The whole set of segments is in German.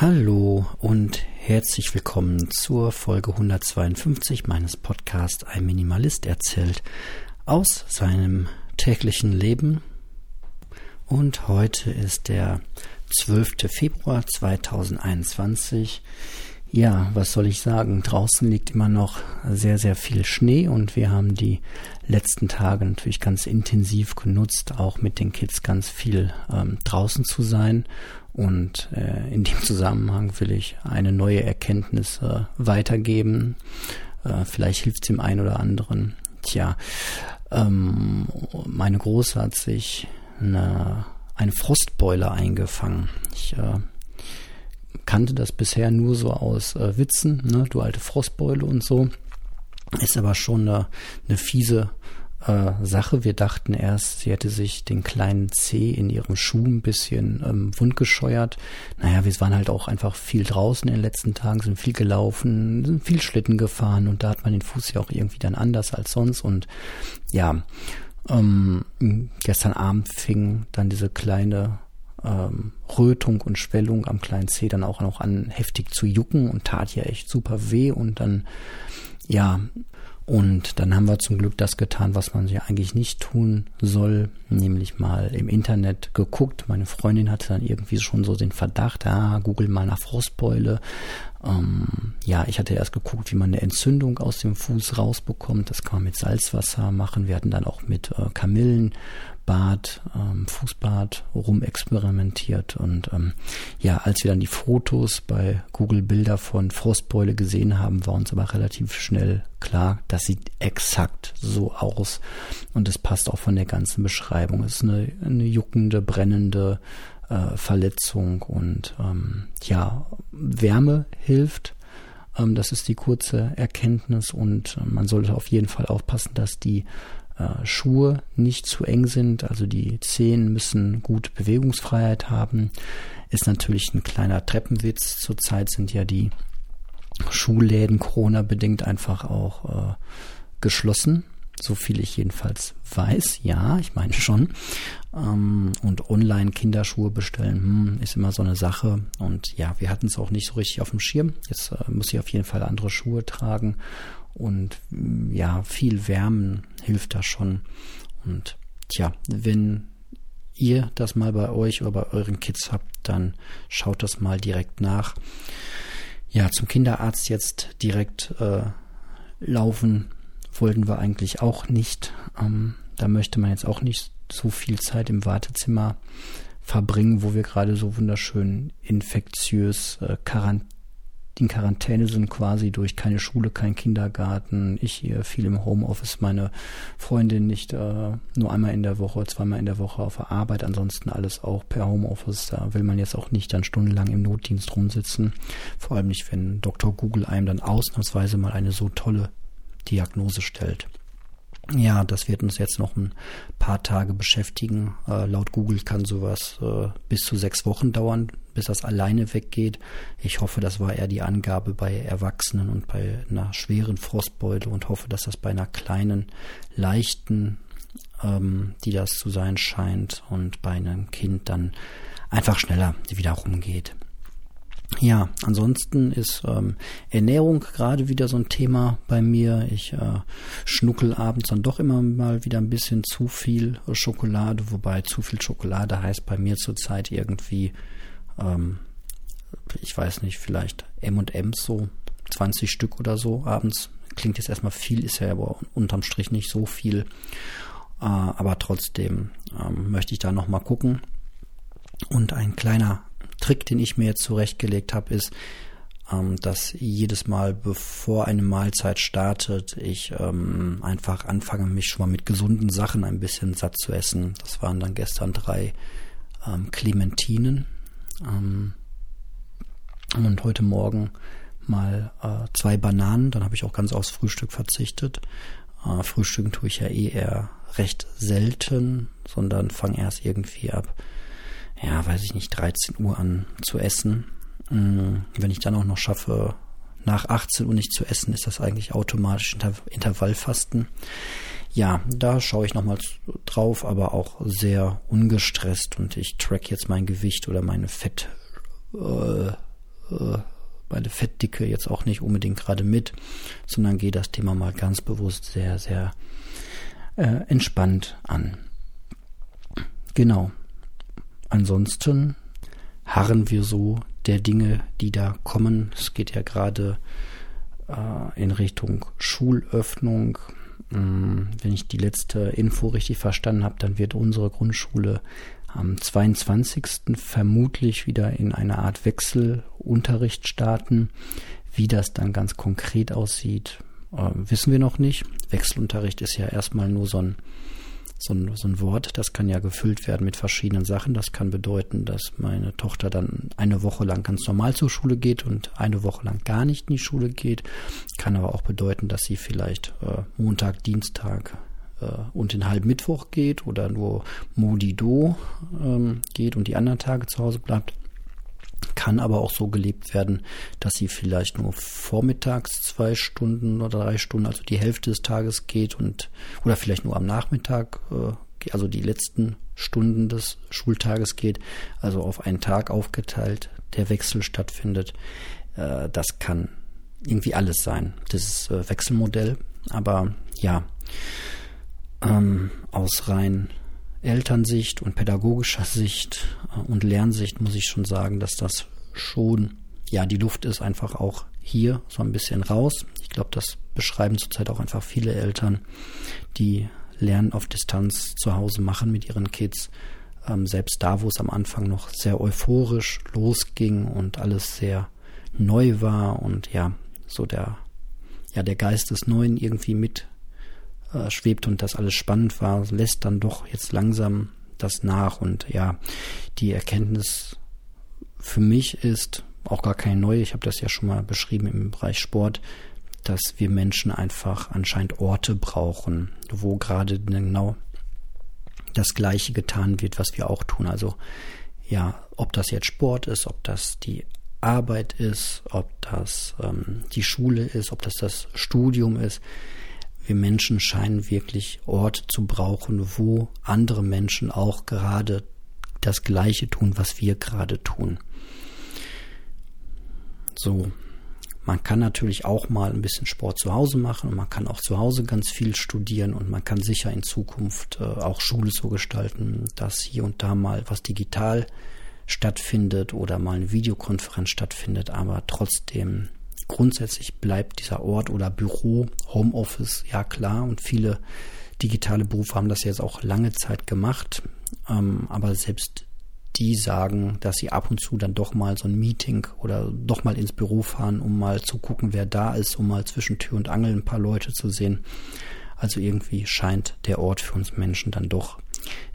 Hallo und herzlich willkommen zur Folge 152 meines Podcasts Ein Minimalist erzählt aus seinem täglichen Leben. Und heute ist der 12. Februar 2021. Ja, was soll ich sagen? Draußen liegt immer noch sehr, sehr viel Schnee und wir haben die letzten Tage natürlich ganz intensiv genutzt, auch mit den Kids ganz viel ähm, draußen zu sein. Und äh, in dem Zusammenhang will ich eine neue Erkenntnis äh, weitergeben. Äh, vielleicht hilft es dem einen oder anderen. Tja, ähm, meine Große hat sich eine, eine Frostbeule eingefangen. Ich äh, kannte das bisher nur so aus äh, Witzen, ne? du alte Frostbeule und so. Ist aber schon eine, eine fiese äh, Sache. Wir dachten erst, sie hätte sich den kleinen Zeh in ihrem Schuh ein bisschen ähm, wundgescheuert. Naja, wir waren halt auch einfach viel draußen in den letzten Tagen, sind viel gelaufen, sind viel Schlitten gefahren und da hat man den Fuß ja auch irgendwie dann anders als sonst. Und ja, ähm, gestern Abend fing dann diese kleine ähm, Rötung und Schwellung am kleinen Zeh dann auch noch an heftig zu jucken und tat ja echt super weh und dann ja und dann haben wir zum Glück das getan, was man ja eigentlich nicht tun soll, nämlich mal im Internet geguckt. Meine Freundin hatte dann irgendwie schon so den Verdacht, ah, google mal nach Frostbeule. Ähm, ja, ich hatte erst geguckt, wie man eine Entzündung aus dem Fuß rausbekommt. Das kann man mit Salzwasser machen. Wir hatten dann auch mit äh, Kamillen Bad, ähm, Fußbad rumexperimentiert. Und ähm, ja, als wir dann die Fotos bei Google Bilder von Frostbeule gesehen haben, war uns aber relativ schnell klar, das sieht exakt so aus. Und es passt auch von der ganzen Beschreibung. Es ist eine, eine juckende, brennende äh, Verletzung und ähm, ja, Wärme hilft ähm, das ist die kurze Erkenntnis und äh, man sollte auf jeden Fall aufpassen, dass die äh, Schuhe nicht zu eng sind, also die Zehen müssen gut Bewegungsfreiheit haben. Ist natürlich ein kleiner Treppenwitz. Zurzeit sind ja die Schuhläden Corona-bedingt einfach auch äh, geschlossen. So viel ich jedenfalls weiß. Ja, ich meine schon. Ähm, und online Kinderschuhe bestellen, hm, ist immer so eine Sache. Und ja, wir hatten es auch nicht so richtig auf dem Schirm. Jetzt äh, muss ich auf jeden Fall andere Schuhe tragen. Und mm, ja, viel Wärmen hilft da schon. Und tja, wenn ihr das mal bei euch oder bei euren Kids habt, dann schaut das mal direkt nach. Ja, zum Kinderarzt jetzt direkt äh, laufen wollten wir eigentlich auch nicht. Ähm, da möchte man jetzt auch nicht so viel Zeit im Wartezimmer verbringen, wo wir gerade so wunderschön infektiös äh, Quarantäne in Quarantäne sind quasi durch keine Schule, kein Kindergarten. Ich hier viel im Homeoffice, meine Freundin nicht äh, nur einmal in der Woche, zweimal in der Woche auf der Arbeit, ansonsten alles auch per Homeoffice. Da will man jetzt auch nicht dann stundenlang im Notdienst rumsitzen. Vor allem nicht, wenn Dr. Google einem dann ausnahmsweise mal eine so tolle Diagnose stellt. Ja, das wird uns jetzt noch ein paar Tage beschäftigen. Äh, laut Google kann sowas äh, bis zu sechs Wochen dauern, bis das alleine weggeht. Ich hoffe, das war eher die Angabe bei Erwachsenen und bei einer schweren Frostbeule und hoffe, dass das bei einer kleinen, leichten, ähm, die das zu sein scheint, und bei einem Kind dann einfach schneller wieder rumgeht. Ja, ansonsten ist ähm, Ernährung gerade wieder so ein Thema bei mir. Ich äh, schnuckel abends dann doch immer mal wieder ein bisschen zu viel Schokolade, wobei zu viel Schokolade heißt bei mir zurzeit irgendwie, ähm, ich weiß nicht, vielleicht M&M's so 20 Stück oder so abends. Klingt jetzt erstmal viel, ist ja aber unterm Strich nicht so viel. Äh, aber trotzdem ähm, möchte ich da nochmal gucken. Und ein kleiner Trick, den ich mir jetzt zurechtgelegt habe, ist, ähm, dass jedes Mal, bevor eine Mahlzeit startet, ich ähm, einfach anfange, mich schon mal mit gesunden Sachen ein bisschen satt zu essen. Das waren dann gestern drei ähm, Clementinen ähm, und heute Morgen mal äh, zwei Bananen. Dann habe ich auch ganz aufs Frühstück verzichtet. Äh, Frühstücken tue ich ja eh eher recht selten, sondern fange erst irgendwie ab ja, weiß ich nicht, 13 Uhr an zu essen. Mm, wenn ich dann auch noch schaffe, nach 18 Uhr nicht zu essen, ist das eigentlich automatisch Inter Intervallfasten. Ja, da schaue ich nochmal drauf, aber auch sehr ungestresst und ich track jetzt mein Gewicht oder meine Fett, äh, meine Fettdicke jetzt auch nicht unbedingt gerade mit, sondern gehe das Thema mal ganz bewusst sehr, sehr äh, entspannt an. Genau. Ansonsten harren wir so der Dinge, die da kommen. Es geht ja gerade äh, in Richtung Schulöffnung. Ähm, wenn ich die letzte Info richtig verstanden habe, dann wird unsere Grundschule am 22. vermutlich wieder in eine Art Wechselunterricht starten. Wie das dann ganz konkret aussieht, äh, wissen wir noch nicht. Wechselunterricht ist ja erstmal nur so ein so ein, so ein Wort, das kann ja gefüllt werden mit verschiedenen Sachen. Das kann bedeuten, dass meine Tochter dann eine Woche lang ganz normal zur Schule geht und eine Woche lang gar nicht in die Schule geht. Kann aber auch bedeuten, dass sie vielleicht äh, Montag, Dienstag äh, und den halben Mittwoch geht oder nur Modido ähm, geht und die anderen Tage zu Hause bleibt kann aber auch so gelebt werden, dass sie vielleicht nur vormittags zwei Stunden oder drei Stunden, also die Hälfte des Tages geht und oder vielleicht nur am Nachmittag, äh, also die letzten Stunden des Schultages geht, also auf einen Tag aufgeteilt, der Wechsel stattfindet. Äh, das kann irgendwie alles sein, dieses äh, Wechselmodell. Aber ja, ähm, aus rein Elternsicht und pädagogischer Sicht äh, und Lernsicht muss ich schon sagen, dass das schon, ja, die Luft ist einfach auch hier so ein bisschen raus. Ich glaube, das beschreiben zurzeit auch einfach viele Eltern, die Lernen auf Distanz zu Hause machen mit ihren Kids. Ähm, selbst da, wo es am Anfang noch sehr euphorisch losging und alles sehr neu war und ja, so der, ja, der Geist des Neuen irgendwie mit äh, schwebt und das alles spannend war, lässt dann doch jetzt langsam das nach und ja, die Erkenntnis für mich ist auch gar keine neue, ich habe das ja schon mal beschrieben im Bereich Sport, dass wir Menschen einfach anscheinend Orte brauchen, wo gerade genau das Gleiche getan wird, was wir auch tun. Also ja, ob das jetzt Sport ist, ob das die Arbeit ist, ob das ähm, die Schule ist, ob das das Studium ist wir Menschen scheinen wirklich Ort zu brauchen, wo andere Menschen auch gerade das Gleiche tun, was wir gerade tun. So, man kann natürlich auch mal ein bisschen Sport zu Hause machen und man kann auch zu Hause ganz viel studieren und man kann sicher in Zukunft äh, auch Schule so gestalten, dass hier und da mal was digital stattfindet oder mal eine Videokonferenz stattfindet, aber trotzdem grundsätzlich bleibt dieser Ort oder Büro, Homeoffice, ja klar. Und viele digitale Berufe haben das jetzt auch lange Zeit gemacht. Ähm, aber selbst die sagen, dass sie ab und zu dann doch mal so ein Meeting oder doch mal ins Büro fahren, um mal zu gucken, wer da ist, um mal zwischen Tür und Angel ein paar Leute zu sehen. Also irgendwie scheint der Ort für uns Menschen dann doch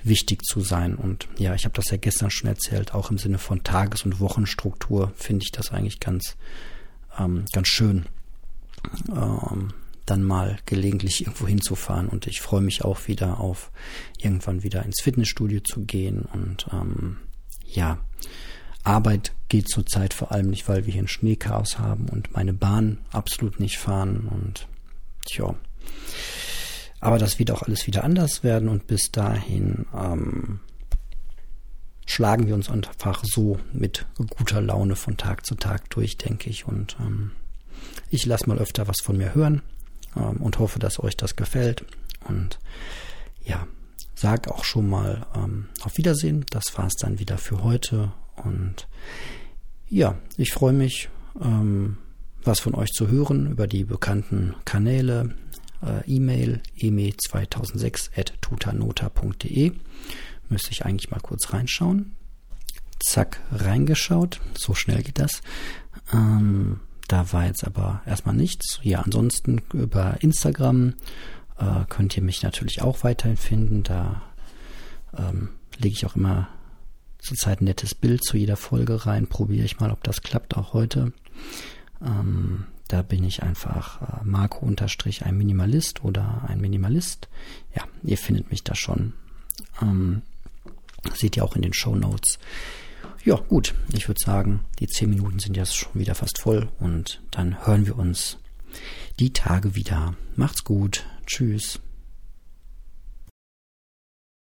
wichtig zu sein. Und ja, ich habe das ja gestern schon erzählt, auch im Sinne von Tages- und Wochenstruktur finde ich das eigentlich ganz ähm, ganz schön, ähm, dann mal gelegentlich irgendwo hinzufahren. Und ich freue mich auch wieder auf irgendwann wieder ins Fitnessstudio zu gehen. Und ähm, ja, Arbeit geht zurzeit vor allem nicht, weil wir hier ein Schneechaos haben und meine Bahn absolut nicht fahren. Und tja. Aber das wird auch alles wieder anders werden und bis dahin ähm, schlagen wir uns einfach so mit guter Laune von Tag zu Tag durch, denke ich. Und ähm, ich lasse mal öfter was von mir hören ähm, und hoffe, dass euch das gefällt. Und ja, sag auch schon mal ähm, auf Wiedersehen. Das war es dann wieder für heute. Und ja, ich freue mich, ähm, was von euch zu hören über die bekannten Kanäle. Äh, E-Mail eme2006 at tutanota.de Müsste ich eigentlich mal kurz reinschauen. Zack, reingeschaut. So schnell geht das. Ähm, da war jetzt aber erstmal nichts. Ja, ansonsten über Instagram äh, könnt ihr mich natürlich auch weiterhin finden. Da ähm, lege ich auch immer zurzeit ein nettes Bild zu jeder Folge rein. Probiere ich mal, ob das klappt auch heute. Ähm, da bin ich einfach äh, Marco unterstrich ein Minimalist oder ein Minimalist. Ja, ihr findet mich da schon. Ähm, Seht ihr auch in den Show Notes. Ja, gut. Ich würde sagen, die zehn Minuten sind jetzt schon wieder fast voll und dann hören wir uns die Tage wieder. Macht's gut. Tschüss.